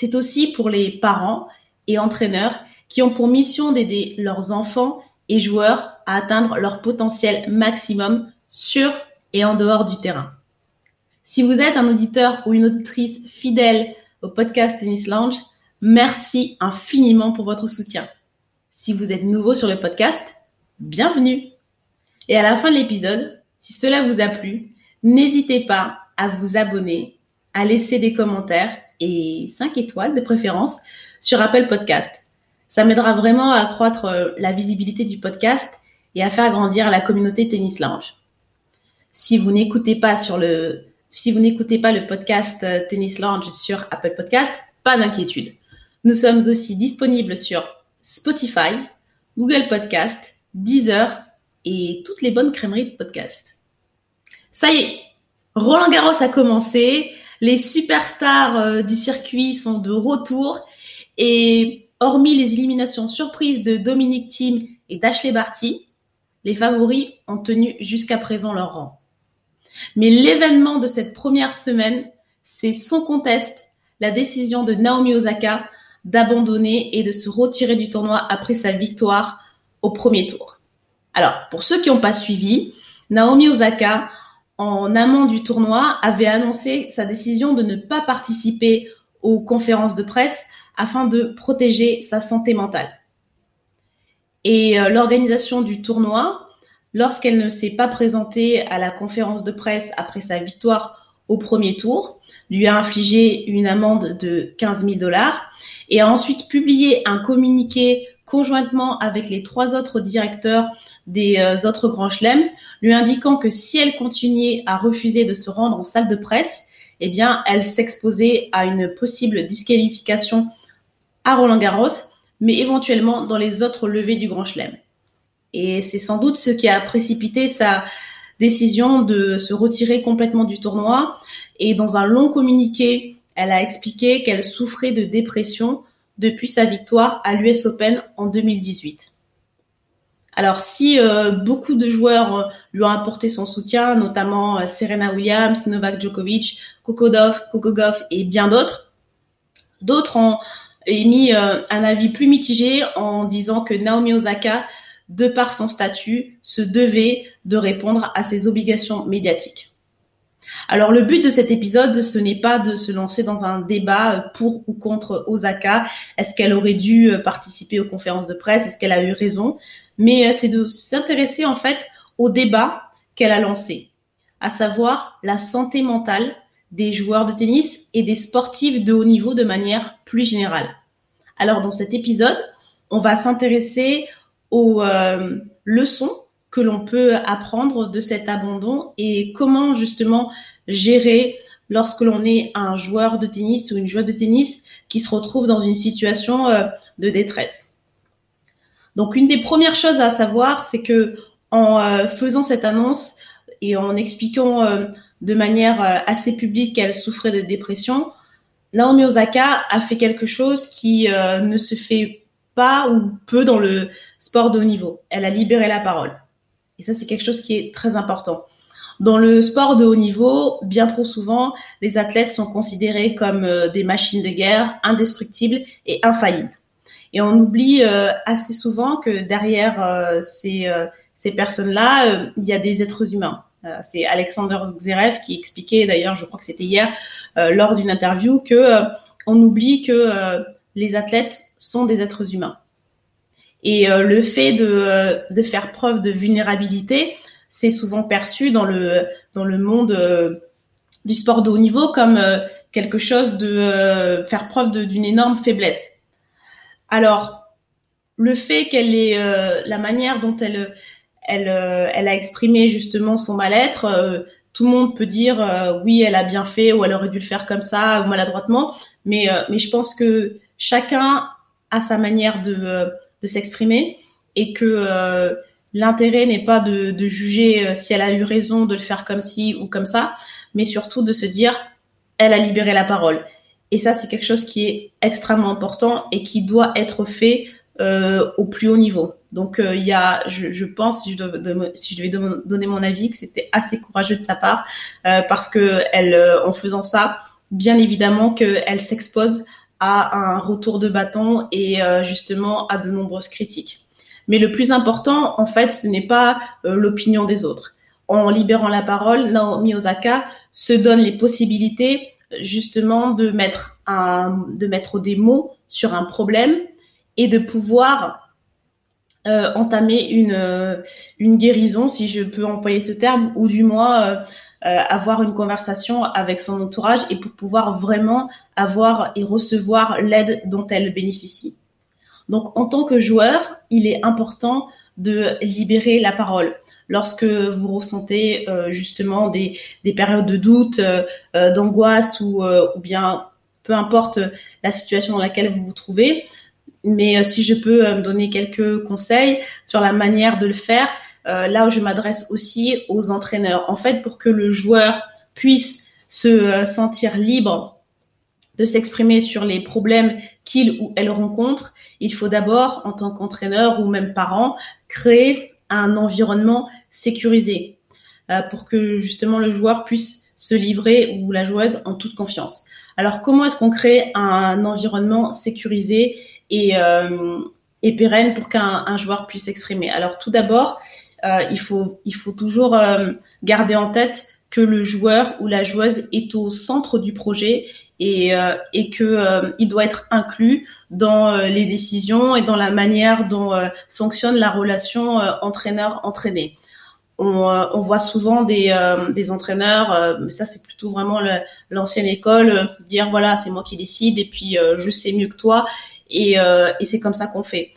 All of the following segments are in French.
C'est aussi pour les parents et entraîneurs qui ont pour mission d'aider leurs enfants et joueurs à atteindre leur potentiel maximum sur et en dehors du terrain. Si vous êtes un auditeur ou une auditrice fidèle au podcast Tennis Lounge, merci infiniment pour votre soutien. Si vous êtes nouveau sur le podcast, bienvenue. Et à la fin de l'épisode, si cela vous a plu, n'hésitez pas à vous abonner, à laisser des commentaires et 5 étoiles de préférence sur Apple Podcast. Ça m'aidera vraiment à accroître euh, la visibilité du podcast et à faire grandir la communauté Tennis Lounge. Si vous n'écoutez pas sur le si vous n'écoutez pas le podcast euh, Tennis Lounge sur Apple Podcast, pas d'inquiétude. Nous sommes aussi disponibles sur Spotify, Google Podcast, Deezer et toutes les bonnes crèmeries de podcast. Ça y est, Roland Garros a commencé les superstars euh, du circuit sont de retour et hormis les éliminations surprises de Dominique Thiem et d'Ashley Barty, les favoris ont tenu jusqu'à présent leur rang. Mais l'événement de cette première semaine, c'est sans conteste la décision de Naomi Osaka d'abandonner et de se retirer du tournoi après sa victoire au premier tour. Alors, pour ceux qui n'ont pas suivi, Naomi Osaka en amont du tournoi, avait annoncé sa décision de ne pas participer aux conférences de presse afin de protéger sa santé mentale. Et euh, l'organisation du tournoi, lorsqu'elle ne s'est pas présentée à la conférence de presse après sa victoire au premier tour, lui a infligé une amende de 15 000 dollars et a ensuite publié un communiqué conjointement avec les trois autres directeurs des euh, autres grands chelems, lui indiquant que si elle continuait à refuser de se rendre en salle de presse, eh bien, elle s'exposait à une possible disqualification à Roland Garros, mais éventuellement dans les autres levées du Grand Chelem. Et c'est sans doute ce qui a précipité sa décision de se retirer complètement du tournoi. Et dans un long communiqué, elle a expliqué qu'elle souffrait de dépression depuis sa victoire à l'US Open en 2018. Alors si euh, beaucoup de joueurs euh, lui ont apporté son soutien, notamment euh, Serena Williams, Novak Djokovic, Kokodov, Kokogov et bien d'autres, d'autres ont émis un avis plus mitigé en disant que Naomi Osaka, de par son statut, se devait de répondre à ses obligations médiatiques. Alors le but de cet épisode, ce n'est pas de se lancer dans un débat pour ou contre Osaka. Est-ce qu'elle aurait dû participer aux conférences de presse? Est-ce qu'elle a eu raison? Mais euh, c'est de s'intéresser en fait au débat qu'elle a lancé, à savoir la santé mentale des joueurs de tennis et des sportifs de haut niveau de manière plus générale. Alors dans cet épisode, on va s'intéresser aux euh, leçons que l'on peut apprendre de cet abandon et comment justement gérer lorsque l'on est un joueur de tennis ou une joueuse de tennis qui se retrouve dans une situation euh, de détresse. Donc une des premières choses à savoir, c'est que en euh, faisant cette annonce et en expliquant euh, de manière euh, assez publique qu'elle souffrait de dépression, Naomi Osaka a fait quelque chose qui ne se fait pas ou peu dans le sport de haut niveau. Elle a libéré la parole. Et ça, c'est quelque chose qui est très important. Dans le sport de haut niveau, bien trop souvent, les athlètes sont considérés comme des machines de guerre, indestructibles et infaillibles. Et on oublie euh, assez souvent que derrière euh, ces, euh, ces personnes-là, il y a des êtres humains. c'est Alexander Zverev qui expliquait d'ailleurs, je crois que c'était hier, lors d'une interview, que on oublie que les athlètes sont des êtres humains. Et le fait de, de faire preuve de vulnérabilité, c'est souvent perçu dans le dans le monde du sport de haut niveau comme quelque chose de faire preuve d'une énorme faiblesse. Alors, le fait qu'elle ait euh, la manière dont elle elle, euh, elle a exprimé justement son mal-être, euh, tout le monde peut dire oui, elle a bien fait ou elle aurait dû le faire comme ça ou maladroitement, mais mais je pense que chacun a sa manière de de s'exprimer et que l'intérêt n'est pas de, de juger si elle a eu raison de le faire comme ci ou comme ça, mais surtout de se dire elle a libéré la parole. Et ça, c'est quelque chose qui est extrêmement important et qui doit être fait euh, au plus haut niveau. Donc euh, il y a, je, je, pense, si je, devais, donner mon avis, que c'était assez courageux de sa part euh, parce que elle, euh, en faisant ça, bien évidemment qu'elle s'expose à un retour de bâton et euh, justement à de nombreuses critiques. Mais le plus important, en fait, ce n'est pas l'opinion des autres. En libérant la parole, Naomi Osaka se donne les possibilités justement de mettre de mettre des mots sur un problème et de pouvoir euh, entamer une, euh, une guérison, si je peux employer ce terme, ou du moins euh, avoir une conversation avec son entourage et pour pouvoir vraiment avoir et recevoir l'aide dont elle bénéficie. Donc en tant que joueur, il est important de libérer la parole. Lorsque vous ressentez euh, justement des, des périodes de doute, euh, d'angoisse ou, ou bien peu importe la situation dans laquelle vous vous trouvez, mais euh, si je peux euh, me donner quelques conseils sur la manière de le faire, euh, là où je m'adresse aussi aux entraîneurs. En fait, pour que le joueur puisse se sentir libre de s'exprimer sur les problèmes qu'il ou elle rencontre, il faut d'abord, en tant qu'entraîneur ou même parent, créer un environnement sécurisé pour que justement le joueur puisse se livrer ou la joueuse en toute confiance. Alors comment est-ce qu'on crée un environnement sécurisé et, euh, et pérenne pour qu'un joueur puisse s'exprimer? Alors tout d'abord, euh, il faut il faut toujours euh, garder en tête que le joueur ou la joueuse est au centre du projet et, euh, et que euh, il doit être inclus dans euh, les décisions et dans la manière dont fonctionne la relation entraîneur-entraîné. On, on, voit souvent des, des entraîneurs, mais ça c'est plutôt vraiment l'ancienne école, dire voilà c'est moi qui décide et puis je sais mieux que toi et, euh, et c'est comme ça qu'on fait.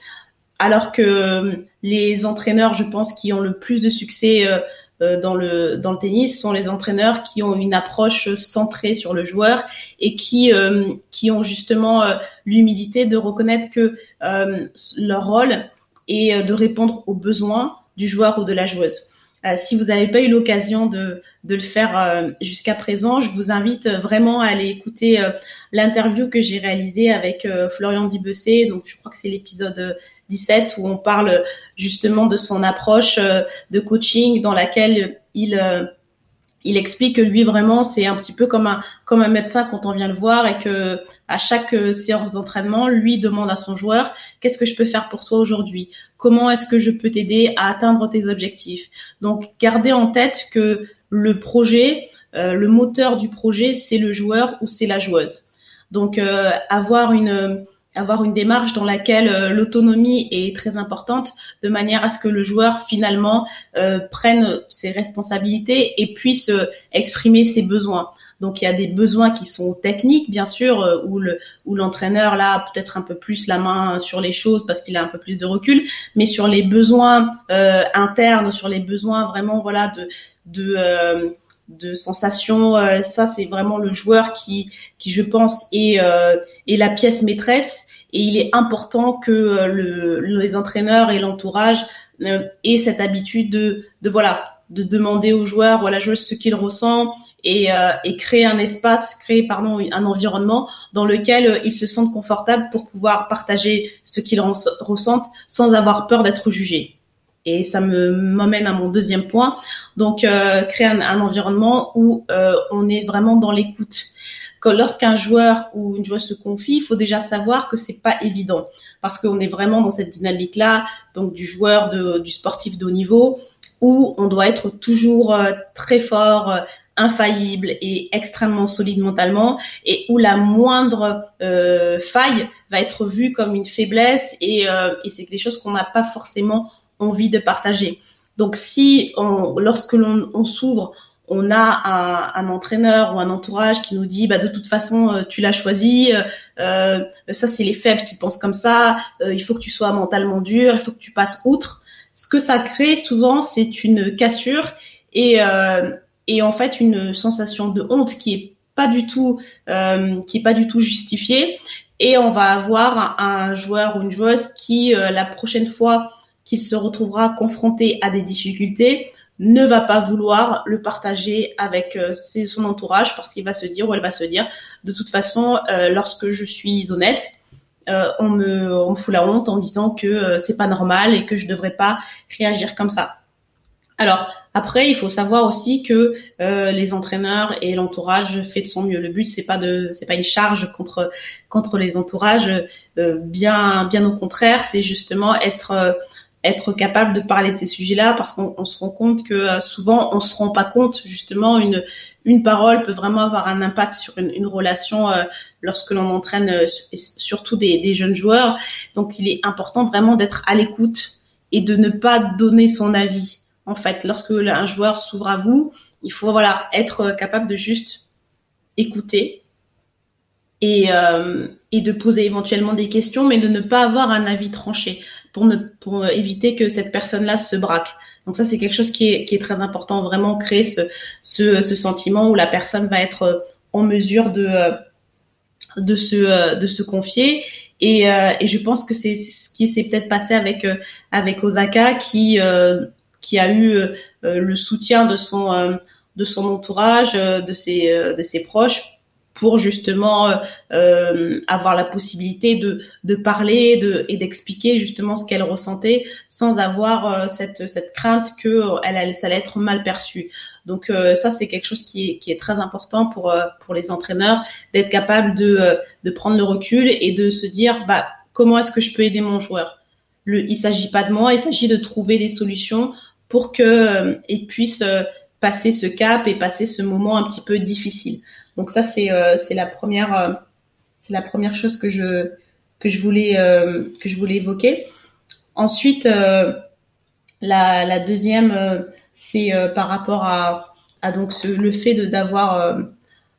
Alors que euh, les entraîneurs, je pense, qui ont le plus de succès euh, dans le dans le tennis sont les entraîneurs qui ont une approche centrée sur le joueur et qui qui ont justement l'humilité de reconnaître que leur rôle est de répondre aux besoins du joueur ou de la joueuse. Euh, si vous n'avez pas eu l'occasion de, de, le faire euh, jusqu'à présent, je vous invite vraiment à aller écouter euh, l'interview que j'ai réalisée avec Florian Dibessé. Donc, je crois que c'est l'épisode 17 où on parle justement de son approche de coaching dans laquelle il il explique que lui vraiment c'est un petit peu comme un comme un médecin quand on vient le voir et que à chaque euh, séance d'entraînement lui demande à son joueur qu'est-ce que je peux faire pour toi aujourd'hui? Comment est-ce que je peux t'aider à atteindre tes objectifs? Donc gardez en tête que le projet euh, le moteur du projet c'est le joueur ou c'est la joueuse. Donc euh, avoir une avoir une démarche dans laquelle euh, l'autonomie est très importante, de manière à ce que le joueur finalement euh, prenne ses responsabilités et puisse euh, exprimer ses besoins. Donc il y a des besoins qui sont techniques, bien sûr, euh, où le où l'entraîneur là a peut-être un peu plus la main sur les choses parce qu'il a un peu plus de recul, mais sur les besoins internes, sur les besoins vraiment voilà de de de sensations. ça, c'est vraiment le joueur qui, qui je pense, est, euh, est la pièce maîtresse. Et il est important que euh, le, les entraîneurs et l'entourage euh, aient cette habitude de, de voilà, de demander aux joueurs ou à la joueuse ce et, euh, et, créer un espace, créer pardon un environnement dans lequel ils se sentent confortables pour pouvoir partager ce qu'ils ressentent sans avoir peur d'être jugés. Et ça me m'amène à mon deuxième point. Donc, euh, créer un, un, environnement où euh, on est vraiment dans l'écoute. Lorsqu'un joueur ou une joueuse se confie, il faut déjà savoir que c'est pas évident parce qu'on est vraiment dans cette dynamique-là, donc du joueur, de, du sportif de haut niveau, où on doit être toujours euh, très fort, euh, infaillible et extrêmement solide mentalement, et où la moindre euh, faille va être vue comme une faiblesse et, euh, et c'est des choses qu'on n'a pas forcément envie de partager. Donc si lorsque l'on on, s'ouvre, on a un, entraîneur ou un entourage qui nous dit bah de toute façon euh, tu l'as choisi, euh, euh, ça c'est les faibles qui pensent comme ça, il faut que tu sois mentalement dur, il faut que tu passes outre. Ce que ça crée souvent c'est une cassure et et en fait une sensation de honte qui est pas du tout qui est pas du tout justifiée et on va avoir un, joueur ou une joueuse qui la prochaine fois qu'il se retrouvera confronté à des difficultés ne va pas vouloir le partager avec euh, son entourage parce qu'il va se dire ou elle va se dire de toute façon lorsque je suis honnête on me on me fout la honte en disant que c'est pas normal et que je devrais pas réagir comme ça alors après, il faut savoir aussi que euh, les entraîneurs et l'entourage fait de son mieux. Le but c'est pas de, c'est pas une charge contre contre les entourages. Euh, bien bien au contraire, c'est justement être euh, être capable de parler ces sujets-là parce qu'on se rend compte que souvent on se rend pas compte justement une une parole peut vraiment avoir un impact sur une, une relation lorsque l'on entraîne surtout des, des jeunes joueurs. Donc il est important vraiment d'être à l'écoute et de ne pas donner son avis en fait, lorsque un joueur s'ouvre à vous, il faut voilà être capable de juste écouter et, euh, et de poser éventuellement des questions, mais de ne pas avoir un avis tranché pour ne pour éviter que cette personne-là se braque. Donc ça c'est quelque chose qui est, qui est très important, vraiment créer ce, ce, ce sentiment où la personne va être en mesure de de se de se confier et, euh, et je pense que c'est ce qui s'est peut-être passé avec avec Osaka qui euh, qui a eu euh, le soutien de son euh, de son entourage, euh, de ses de ses proches pour justement euh, avoir la possibilité de, de parler de, et d'expliquer justement ce qu'elle ressentait sans avoir cette, cette crainte que elle, elle, ça allait être mal perçu. Donc ça c'est quelque chose qui est, qui est très important pour, pour les entraîneurs d'être capable de, de prendre le recul et de se dire bah comment est-ce que je peux aider mon joueur? Le, il s'agit pas de moi, il s'agit de trouver des solutions pour euh, puisse euh, passer ce cap et passer ce moment un petit peu difficile. Donc ça c'est euh, c'est la première c'est la première chose que je que je voulais que je voulais évoquer. Ensuite la, la deuxième c'est par rapport à à donc ce, le fait de d'avoir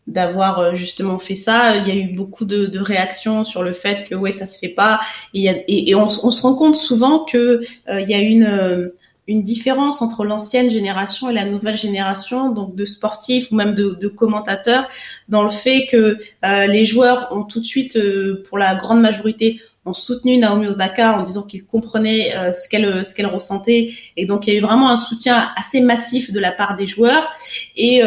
d'avoir justement fait ça. Il y a eu beaucoup de, de, réactions sur le fait que ouais ça se fait pas. Et, et, et on, on, se rend compte souvent que il y a une une différence entre l'ancienne génération et la nouvelle génération, donc de sportifs ou même de, de commentateurs, dans le fait que euh, les joueurs ont tout de suite, euh, pour la grande majorité, ont soutenu Naomi Osaka en disant qu'ils comprenaient euh, ce qu'elle ce qu'elle ressentait. Et donc il y a eu vraiment un soutien assez massif de la part des joueurs. Et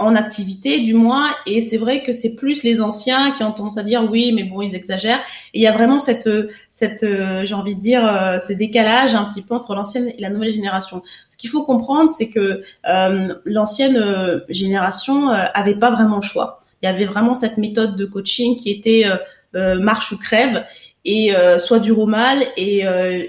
en activité du moins et c'est vrai que c'est plus les anciens qui ont tendance à dire oui mais bon ils exagèrent et il y a vraiment cette cette euh, j'ai envie de dire euh, ce décalage un petit peu entre l'ancienne et la nouvelle génération. Ce qu'il faut comprendre c'est que euh, l'ancienne génération avait pas vraiment le choix. Il y avait vraiment cette méthode de coaching qui était marche ou crève et soit dur ou mal et,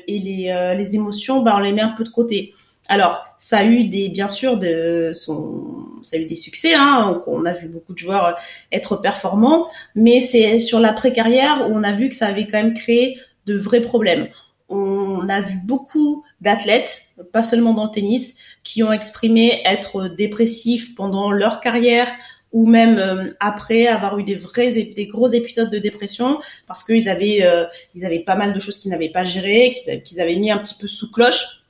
les, émotions bah on les met un peu de côté. Alors, ça a eu des, bien sûr, de son, ça a eu des succès. Hein, on a vu beaucoup de joueurs être performants, mais c'est sur l'après-carrière où on a vu que ça avait quand même créé de vrais problèmes. On a vu beaucoup d'athlètes, pas seulement dans le tennis, qui ont exprimé être dépressifs pendant leur carrière ou même euh, après avoir eu des vrais des gros épisodes de dépression parce qu'ils avaient euh, ils avaient pas mal de choses qu'ils n'avaient pas gérées qu'ils avaient mis un petit peu sous cloche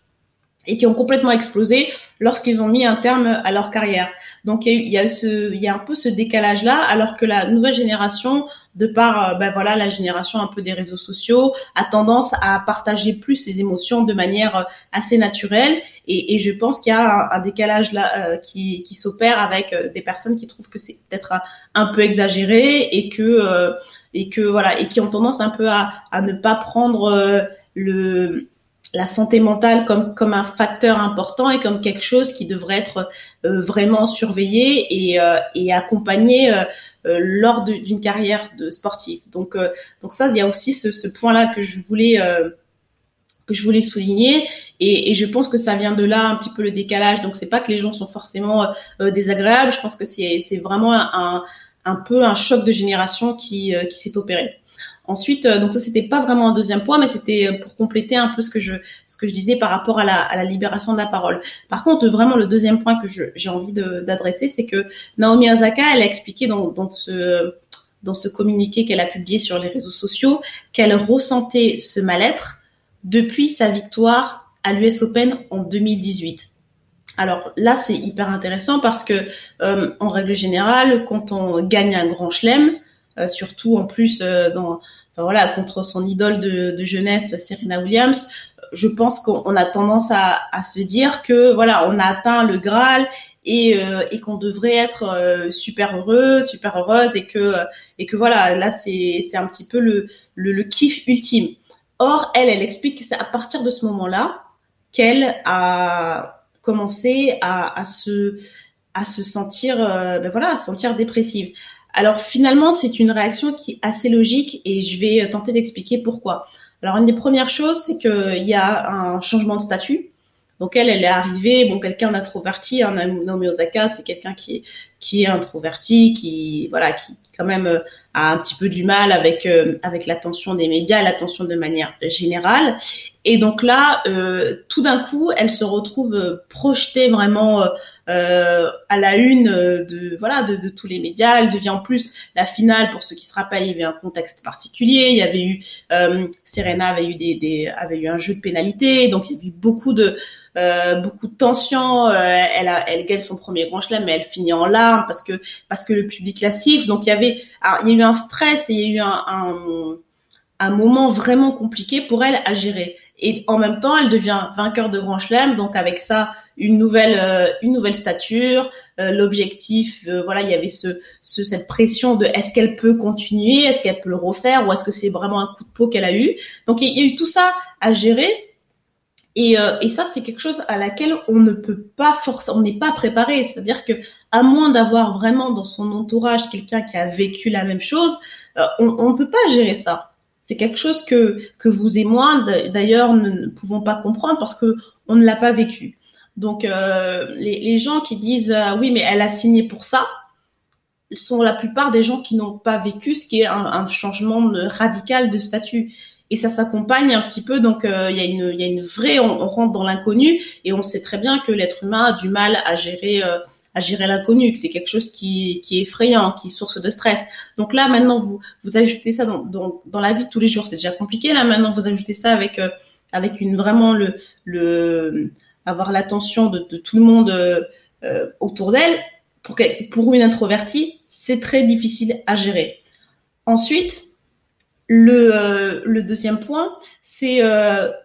et qui ont complètement explosé lorsqu'ils ont mis un terme à leur carrière. Donc il y a, a, ce, il y a un peu ce décalage là, alors que la nouvelle génération, de par euh, ben voilà la génération un peu des réseaux sociaux, a tendance à partager plus ses émotions de manière euh, assez naturelle. Et, je pense qu'il y a un, décalage là euh, qui, qui s'opère avec des personnes qui trouvent que c'est peut-être un, peu exagéré et que et que voilà et qui ont tendance un peu à, à ne pas prendre le la santé mentale comme comme un facteur important et comme quelque chose qui devrait être euh, vraiment surveillé et euh, et accompagné euh, lors d'une carrière de sportif. Donc donc ça il y a aussi ce, ce point là que je voulais que je voulais souligner et, et, je pense que ça vient de là un petit peu le décalage. Donc c'est pas que les gens sont forcément désagréables. Je pense que c'est c'est vraiment un, un peu un choc de génération qui qui s'est opéré. Ensuite, euh, donc ça c'était pas vraiment un deuxième point, mais c'était euh, pour compléter un peu ce que je ce que je disais par rapport à la, à la libération de la parole. Par contre, vraiment le deuxième point que j'ai envie d'adresser, c'est que Naomi Osaka, elle a expliqué dans, dans ce dans ce communiqué qu'elle a publié sur les réseaux sociaux qu'elle ressentait ce mal-être depuis sa victoire à l'US Open en 2018. Alors là, c'est hyper intéressant parce que euh, en règle générale, quand on gagne un grand chelem, surtout en plus euh, contre son idole de, jeunesse, Serena Williams, je pense qu'on a tendance à, se dire que voilà, on a atteint le Graal et, et qu'on devrait être super heureux, super heureuse et que voilà, là c'est un petit peu le, kiff ultime. Or, elle, elle explique que c'est à partir de ce moment-là qu'elle a commencer à, se sentir euh, ben voilà à se sentir dépressive. Alors finalement c'est une réaction qui est assez logique et je vais tenter d'expliquer pourquoi. Alors une des premières choses c'est qu'il y a un changement de statut. Donc elle, elle est arrivée, bon, quelqu'un d'introverti, hein, Naomi Osaka, c'est quelqu'un qui est, qui est introverti, qui, voilà, qui quand même euh, a un petit peu du mal avec, euh, avec l'attention des médias, l'attention de manière générale. Et donc là, euh, tout d'un coup, elle se retrouve euh, projetée vraiment euh, à la une de voilà de, tous les médias. Elle devient en plus la finale. Pour ceux qui se rappellent, il y avait un contexte particulier. Il y avait eu Serena avait eu des, des, avait eu un jeu de pénalité, donc il y a eu beaucoup de beaucoup de tension. elle a elle gagne son premier grand chelem, mais elle finit en larmes parce que parce que le public la siffle. Donc il y avait il y a eu un stress et il y a eu un, un moment vraiment compliqué pour elle à gérer. Et en même temps, elle devient vainqueur de Grand Chelem, donc avec ça une nouvelle euh, une nouvelle stature, euh, l'objectif, euh, voilà, il y avait ce, ce cette pression de est-ce qu'elle peut continuer, est-ce qu'elle peut le refaire, ou est-ce que c'est vraiment un coup de peau qu'elle a eu. Donc il y a eu tout ça à gérer. Et, et ça, c'est quelque chose à laquelle on ne peut pas forcer, on n'est pas préparé. C'est-à-dire que, à moins d'avoir vraiment dans son entourage quelqu'un qui a vécu la même chose, on ne peut pas gérer ça. C'est quelque chose que, que vous et moi, d'ailleurs, ne, pouvons pas comprendre parce que on ne l'a pas vécu. Donc, euh, les, les, gens qui disent euh, oui, mais elle a signé pour ça, sont la plupart des gens qui n'ont pas vécu ce qui est un, un changement radical de statut. Et ça s'accompagne un petit peu, donc euh, il y, a une, y a une vraie, on, rentre dans l'inconnu et on sait très bien que l'être humain a du mal à gérer à gérer l'inconnu, que c'est quelque chose qui, qui est effrayant, qui est source de stress. Donc là, maintenant, vous vous ajoutez ça dans, dans, dans la vie de tous les jours, c'est déjà compliqué. Là, maintenant, vous ajoutez ça avec euh, avec une vraiment le le avoir l'attention de, de, tout le monde euh, euh autour d'elle. Pour pour une introvertie, c'est très difficile à gérer. Ensuite, le euh, le deuxième point, c'est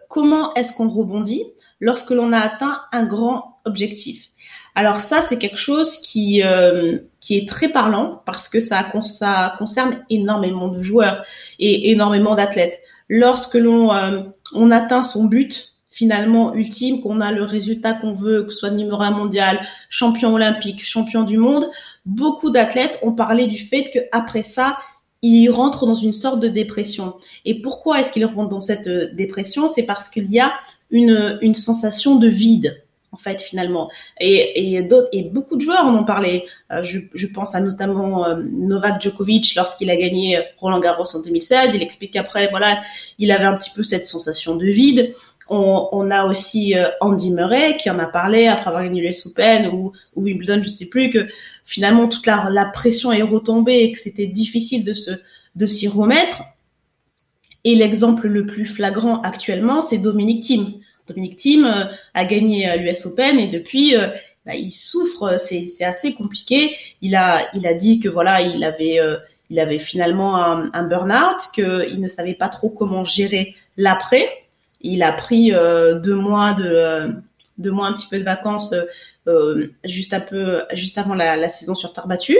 comment est-ce qu'on rebondit lorsque l'on a atteint un grand objectif. Alors ça, c'est quelque chose qui euh, qui est très parlant parce que ça, ça concerne énormément de joueurs et énormément d'athlètes. Lorsque l'on euh, on atteint son but finalement ultime, qu'on a le résultat qu'on veut, que ce soit numéro un mondial, champion olympique, champion du monde, beaucoup d'athlètes ont parlé du fait qu'après ça, ils rentrent dans une sorte de dépression. Et pourquoi est-ce qu'ils rentrent dans cette euh, dépression? C'est parce qu'il y a une, une sensation de vide en fait finalement. Et et et beaucoup de joueurs en ont parlé. Euh, je, je pense à notamment euh, Novak Djokovic lorsqu'il a gagné Roland Garros en 2016 il explique qu'après voilà il avait un petit peu cette sensation de vide on, on a aussi euh, Andy Murray qui en a parlé après avoir gagné l'US Open ou, ou Wimbledon je sais plus que finalement toute la, la pression est retombée et que c'était difficile de se de s'y remettre et l'exemple le plus flagrant actuellement c'est Dominique Thiem Dominique Thiem euh, a gagné l'US Open et depuis euh, bah, il souffre, c'est, c'est assez compliqué. Il a, il a dit que voilà, il avait, euh, il avait finalement un, un burn-out, qu'il ne savait pas trop comment gérer l'après. Il a pris deux mois de, deux mois un petit peu de vacances juste un peu, juste avant la, la saison sur terre battue.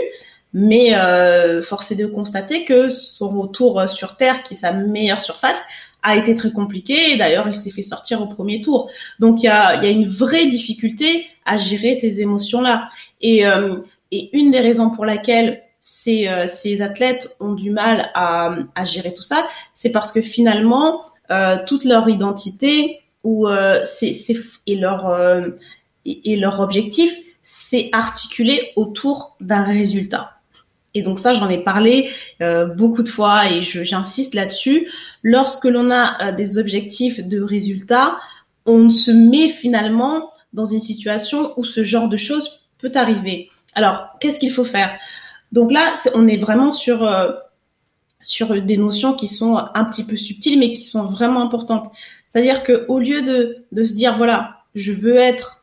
Mais euh, force est de constater que son retour sur terre, qui est sa meilleure surface, a été très compliqué. D'ailleurs, il s'est fait sortir au premier tour. Donc, il y a, y a, une vraie difficulté à gérer ces émotions-là. Et, euh, et une des raisons pour laquelle ces, euh, ces athlètes ont du mal à, à gérer tout ça, c'est parce que finalement, euh, toute leur identité ou euh, c'est, et leur et, et leur objectif, c'est articulé autour d'un résultat. Et donc ça, j'en ai parlé euh, beaucoup de fois et j'insiste là-dessus. Lorsque l'on a euh, des objectifs de résultats, on se met finalement dans une situation où ce genre de choses peut arriver. Alors, qu'est-ce qu'il faut faire? Donc là, on est vraiment sur euh, sur des notions qui sont un petit peu subtiles, mais qui sont vraiment importantes. C'est-à-dire que au lieu de se dire voilà, je veux être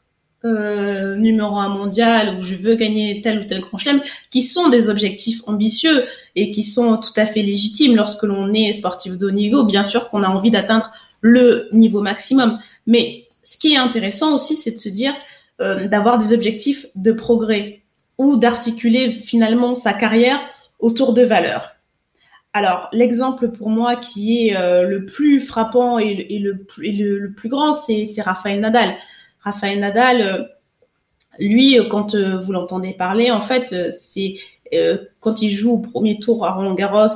euh, numéro un mondial ou je veux gagner tel ou tel grand chelem, qui sont des objectifs ambitieux et qui sont tout à fait légitimes lorsque l'on est sportif de haut niveau. Bien sûr qu'on a envie d'atteindre le niveau maximum, mais ce qui est intéressant aussi, c'est de se dire euh, d'avoir des objectifs de progrès ou d'articuler finalement sa carrière autour de valeurs. Alors, l'exemple pour moi qui est euh, le plus frappant et, le, plus grand, c'est Raphaël Nadal. Raphaël Nadal, euh, lui, quand euh, vous l'entendez parler, en fait, c'est quand il joue au premier tour à Roland Garros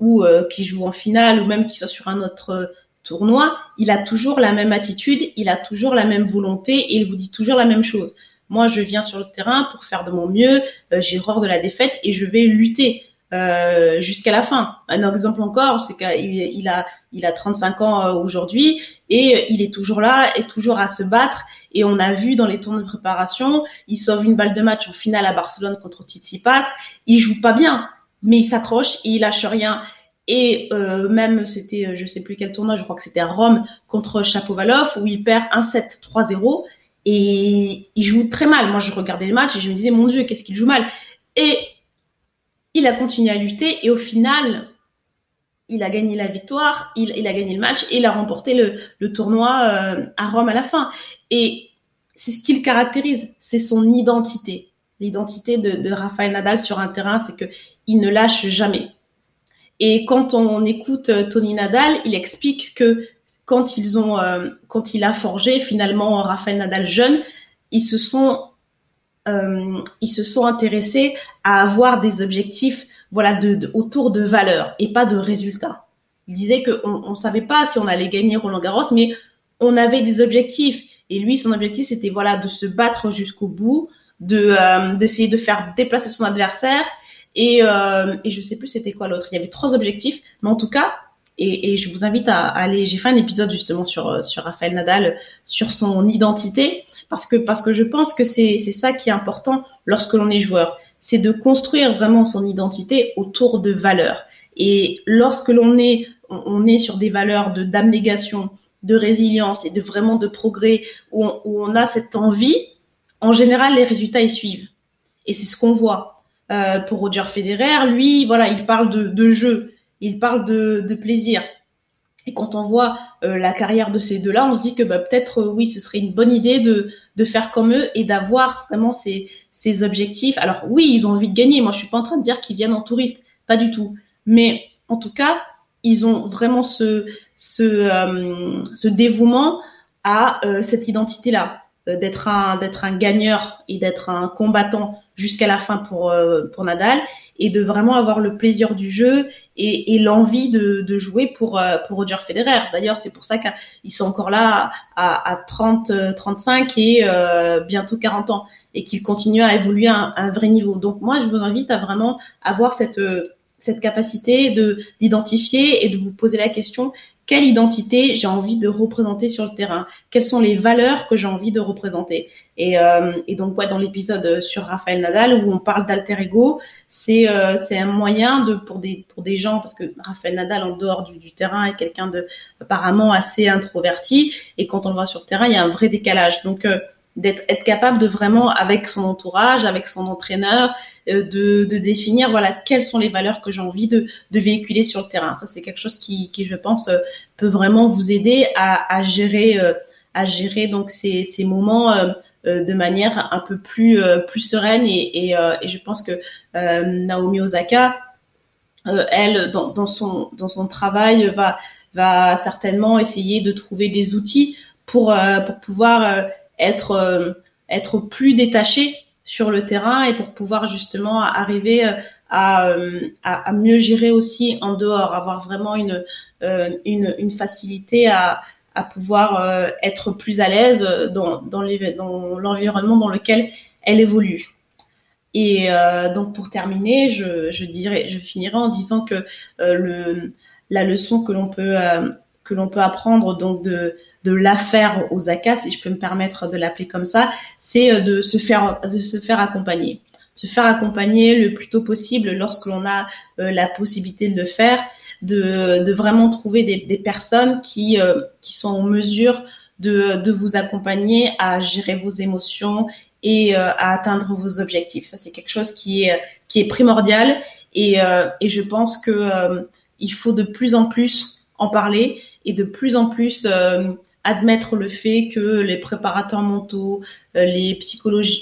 ou qu'il joue en finale ou même qu'il soit sur un autre tournoi, il a toujours la même attitude, il a toujours la même volonté et il vous dit toujours la même chose. Moi, je viens sur le terrain pour faire de mon mieux, j'ai horreur de la défaite et je vais lutter. Euh, jusqu'à la fin. Un exemple encore, c'est qu'il il a il a 35 ans euh, aujourd'hui et il est toujours là et toujours à se battre. Et on a vu dans les tournois de préparation, il sauve une balle de match en finale à Barcelone contre Tsitsipas. Il joue pas bien, mais il s'accroche et il lâche rien. Et euh, même c'était je sais plus quel tournoi, je crois que c'était à Rome contre Chapovalov où il perd 1-7 3-0 et il joue très mal. Moi je regardais les matchs et je me disais mon dieu, qu'est-ce qu'il joue mal. Et il a continué à lutter et au final, il a gagné la victoire, il, a gagné le match et il a remporté le, tournoi euh, à Rome à la fin. Et c'est ce qui le caractérise, c'est son identité. L'identité de, de Rafael Nadal sur un terrain, c'est que il ne lâche jamais. Et quand on écoute euh, Tony Nadal, il explique que quand ils ont, euh, quand il a forgé finalement Rafael Nadal jeune, ils se sont euh, ils se sont intéressés à avoir des objectifs, voilà, autour de valeurs et pas de résultats. Ils disaient qu'on on savait pas si on allait gagner Roland Garros, mais on avait des objectifs. Et lui, son objectif, c'était voilà de se battre jusqu'au bout, de euh, d'essayer de faire déplacer son adversaire. Et, euh, et je sais plus c'était quoi l'autre. Il y avait trois objectifs, mais en tout cas, et, je vous invite à, aller. J'ai fait un épisode justement sur sur Rafael Nadal, sur son identité parce que parce que je pense que c'est c'est ça qui est important lorsque l'on est joueur, c'est de construire vraiment son identité autour de valeurs. Et lorsque l'on est on est sur des valeurs de d'abnégation, de résilience et de vraiment de progrès où on, où on a cette envie, en général les résultats y suivent. Et c'est ce qu'on voit. Euh, pour Roger Federer, lui, voilà, il parle de, de jeu, il parle de, de plaisir. Et quand on voit euh, la carrière de ces deux-là, on se dit que bah, peut-être euh, oui, ce serait une bonne idée de, de faire comme eux et d'avoir vraiment ces, ces objectifs. Alors oui, ils ont envie de gagner. Moi, je suis pas en train de dire qu'ils viennent en touriste, pas du tout. Mais en tout cas, ils ont vraiment ce ce, euh, ce dévouement à cette identité-là, d'être un d'être un gagneur et d'être un combattant jusqu'à la fin pour pour Nadal et de vraiment avoir le plaisir du jeu et, et l'envie de, de, jouer pour euh, pour Roger Federer. D'ailleurs, c'est pour ça qu'ils sont encore là à, à 30, 35 et euh, bientôt 40 ans et qu'ils continuent à évoluer à un, vrai niveau. Donc moi, je vous invite à vraiment avoir cette cette capacité de d'identifier et de vous poser la question quelle identité j'ai envie de représenter sur le terrain, quelles sont les valeurs que j'ai envie de représenter? Et, euh, donc ouais, dans l'épisode sur Raphaël Nadal où on parle d'alter ego, c'est euh, c'est un moyen de pour des pour des gens parce que Raphaël Nadal en dehors du, du terrain est quelqu'un de apparemment assez introverti et quand on le voit sur le terrain, il y a un vrai décalage. Donc euh, d'être être capable de vraiment avec son entourage, avec son entraîneur, euh, de, de, définir voilà quelles sont les valeurs que j'ai envie de, de, véhiculer sur le terrain. Ça c'est quelque chose qui, qui je pense euh, peut vraiment vous aider à, à gérer euh, à gérer donc ces, ces moments de manière un peu plus plus sereine et, et, et je pense que Naomi Osaka elle dans, dans son dans son travail va va certainement essayer de trouver des outils pour pour pouvoir être euh, être plus détaché sur le terrain et pour pouvoir justement arriver euh, à, euh, à, à, mieux gérer aussi en dehors, avoir vraiment une, une, facilité à, à pouvoir être plus à l'aise dans, dans, dans l'environnement dans lequel elle évolue. Et donc pour terminer, je, je dirais, je finirai en disant que le, la leçon que l'on peut que l'on peut apprendre donc de de l'affaire Osaka, si je peux me permettre de l'appeler comme ça, c'est euh, de se faire de se faire accompagner, se faire accompagner le plus tôt possible lorsque l'on a euh, la possibilité de le faire, de, de vraiment trouver des, personnes qui euh, qui sont en mesure de, de vous accompagner à gérer vos émotions et à atteindre vos objectifs. Ça, c'est quelque chose qui est qui est primordial et, et je pense que il faut de plus en plus en parler et de plus en plus admettre le fait que les préparateurs mentaux, euh, les,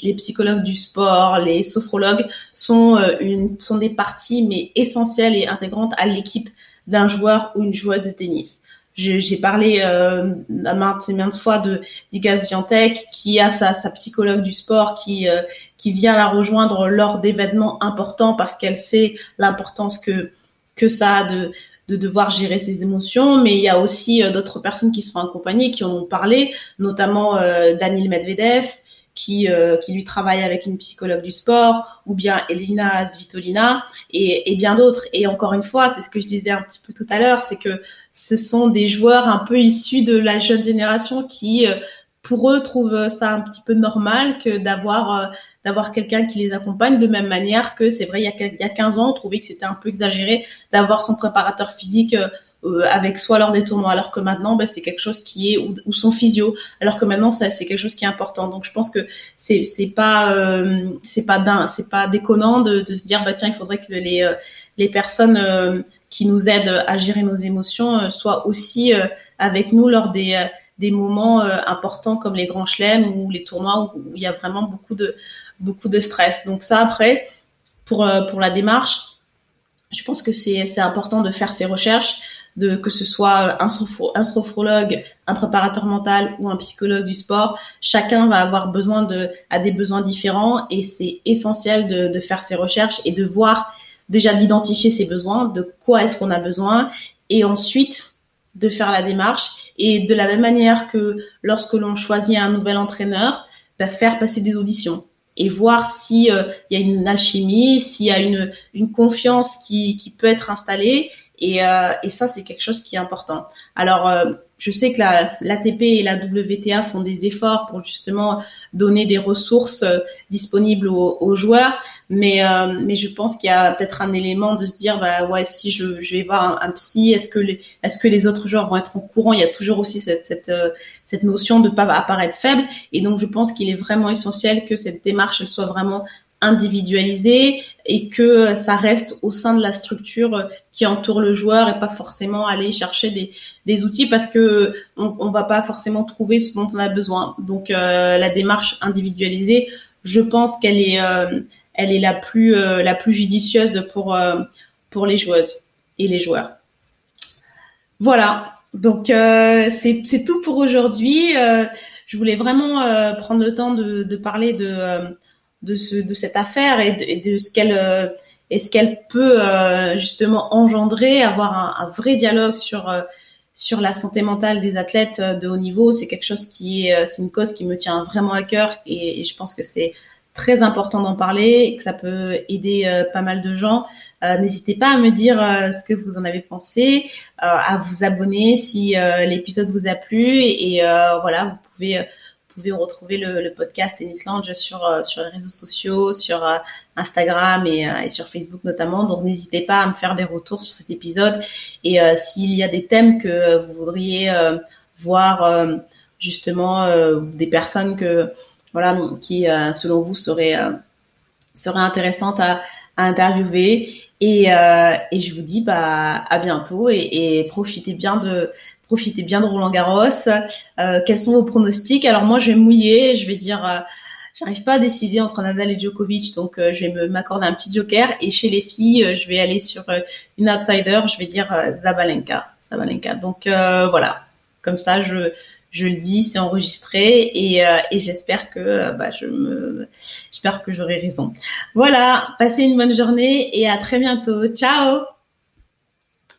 les psychologues du sport, les sophrologues sont, euh, une, sont des parties mais essentielles et intégrantes à l'équipe d'un joueur ou une joueuse de tennis. J'ai parlé euh, maintes et maintes fois de d'Igaz Viantec qui a sa, sa psychologue du sport qui qui vient la rejoindre lors d'événements importants parce qu'elle sait l'importance que que ça a de de devoir gérer ses émotions, mais il y a aussi euh, d'autres personnes qui sont accompagnées, qui en ont parlé, notamment euh, Daniel Medvedev, qui, euh, qui lui travaille avec une psychologue du sport, ou bien Elina Svitolina, et, et bien d'autres. Et encore une fois, c'est ce que je disais un petit peu tout à l'heure, c'est que ce sont des joueurs un peu issus de la jeune génération qui, pour eux, trouvent ça un petit peu normal que d'avoir d'avoir quelqu'un qui les accompagne de même manière que c'est vrai il y, a, il y a 15 ans on trouvait que c'était un peu exagéré d'avoir son préparateur physique euh, euh, avec soi lors des tournois alors que maintenant ben, c'est quelque chose qui est ou, son physio alors que maintenant ça c'est quelque chose qui est important. Donc je pense que c'est c'est pas euh, c'est pas c'est pas déconnant de, de, se dire bah tiens il faudrait que les les personnes qui nous aident à gérer nos émotions soient aussi avec nous lors des des moments importants comme les grands chelems ou les tournois où, il y a vraiment beaucoup de beaucoup de stress. Donc ça, après, pour, euh, pour la démarche, je pense que c'est important de faire ses recherches, de que ce soit un, un sophrologue, un préparateur mental ou un psychologue du sport, chacun va avoir besoin de a des besoins différents et c'est essentiel de, de faire ses recherches et de voir déjà d'identifier ses besoins, de quoi est-ce qu'on a besoin et ensuite de faire la démarche. Et de la même manière que lorsque l'on choisit un nouvel entraîneur, bah, faire passer des auditions et voir si euh, il y a une alchimie, s'il y a une, une confiance qui, qui peut être installée. Et, euh, et ça, c'est quelque chose qui est important. Alors, euh, je sais que la, l'ATP et la WTA font des efforts pour justement donner des ressources disponibles aux, aux joueurs, mais euh, mais je pense qu'il y a peut-être un élément de se dire bah ouais si je, je vais voir un, psy est-ce que les est-ce que les autres joueurs vont être au courant? Il y a toujours aussi cette cette euh, cette notion de pas apparaître faible et donc je pense qu'il est vraiment essentiel que cette démarche elle soit vraiment individualisée et que ça reste au sein de la structure qui entoure le joueur et pas forcément aller chercher des, des outils parce que on, on va pas forcément trouver ce dont on a besoin. Donc euh, la démarche individualisée, je pense qu'elle est euh, elle est la plus euh, judicieuse pour euh, pour les joueuses et les joueurs. Voilà. Donc euh, c'est tout pour aujourd'hui. je voulais vraiment prendre le temps de, parler de de ce de cette affaire et de, ce qu'elle ce qu'elle peut justement engendrer, avoir un, vrai dialogue sur la santé mentale des athlètes de haut niveau. C'est quelque chose qui est c'est une cause qui me tient vraiment à cœur et je pense que c'est très important d'en parler et que ça peut aider euh, pas mal de gens. Euh, n'hésitez pas à me dire euh, ce que vous en avez pensé, à vous abonner si l'épisode vous a plu et, voilà, vous pouvez vous pouvez retrouver le, le, podcast Tennis Lounge sur sur les réseaux sociaux, sur Instagram et, et, sur Facebook notamment. Donc n'hésitez pas à me faire des retours sur cet épisode et s'il y a des thèmes que vous voudriez voir justement des personnes que voilà, qui euh, selon vous serait euh, serait intéressante à, interviewer. Et, euh, et je vous dis bah à bientôt et, profitez bien de profitez bien de Roland Garros. Quels sont vos pronostics? Alors moi je vais mouiller, je vais dire euh, j'arrive pas à décider entre Nadal et Djokovic, donc je vais m'accorder un petit joker. Et chez les filles, je vais aller sur une outsider, je vais dire Zabalenka. Zabalenka. Donc voilà, comme ça je je le dis, c'est enregistré et, euh, j'espère que euh, bah, je me, j'espère que j'aurai raison. Voilà, passez une bonne journée et à très bientôt. Ciao